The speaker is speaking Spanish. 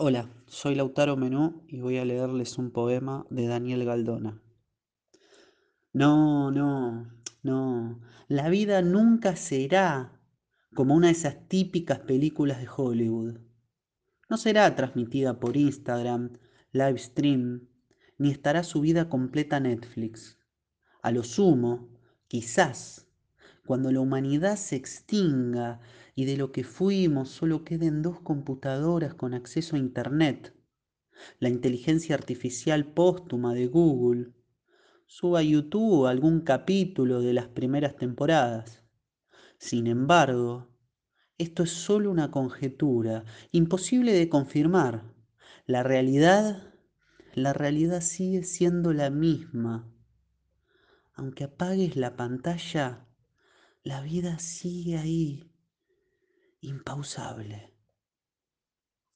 Hola, soy Lautaro Menú y voy a leerles un poema de Daniel Galdona. No, no, no. La vida nunca será como una de esas típicas películas de Hollywood. No será transmitida por Instagram, live stream, ni estará subida completa a Netflix. A lo sumo, quizás, cuando la humanidad se extinga y de lo que fuimos solo queden dos computadoras con acceso a Internet, la inteligencia artificial póstuma de Google, suba a YouTube algún capítulo de las primeras temporadas. Sin embargo, esto es solo una conjetura, imposible de confirmar. La realidad, la realidad sigue siendo la misma. Aunque apagues la pantalla, la vida sigue ahí, impausable.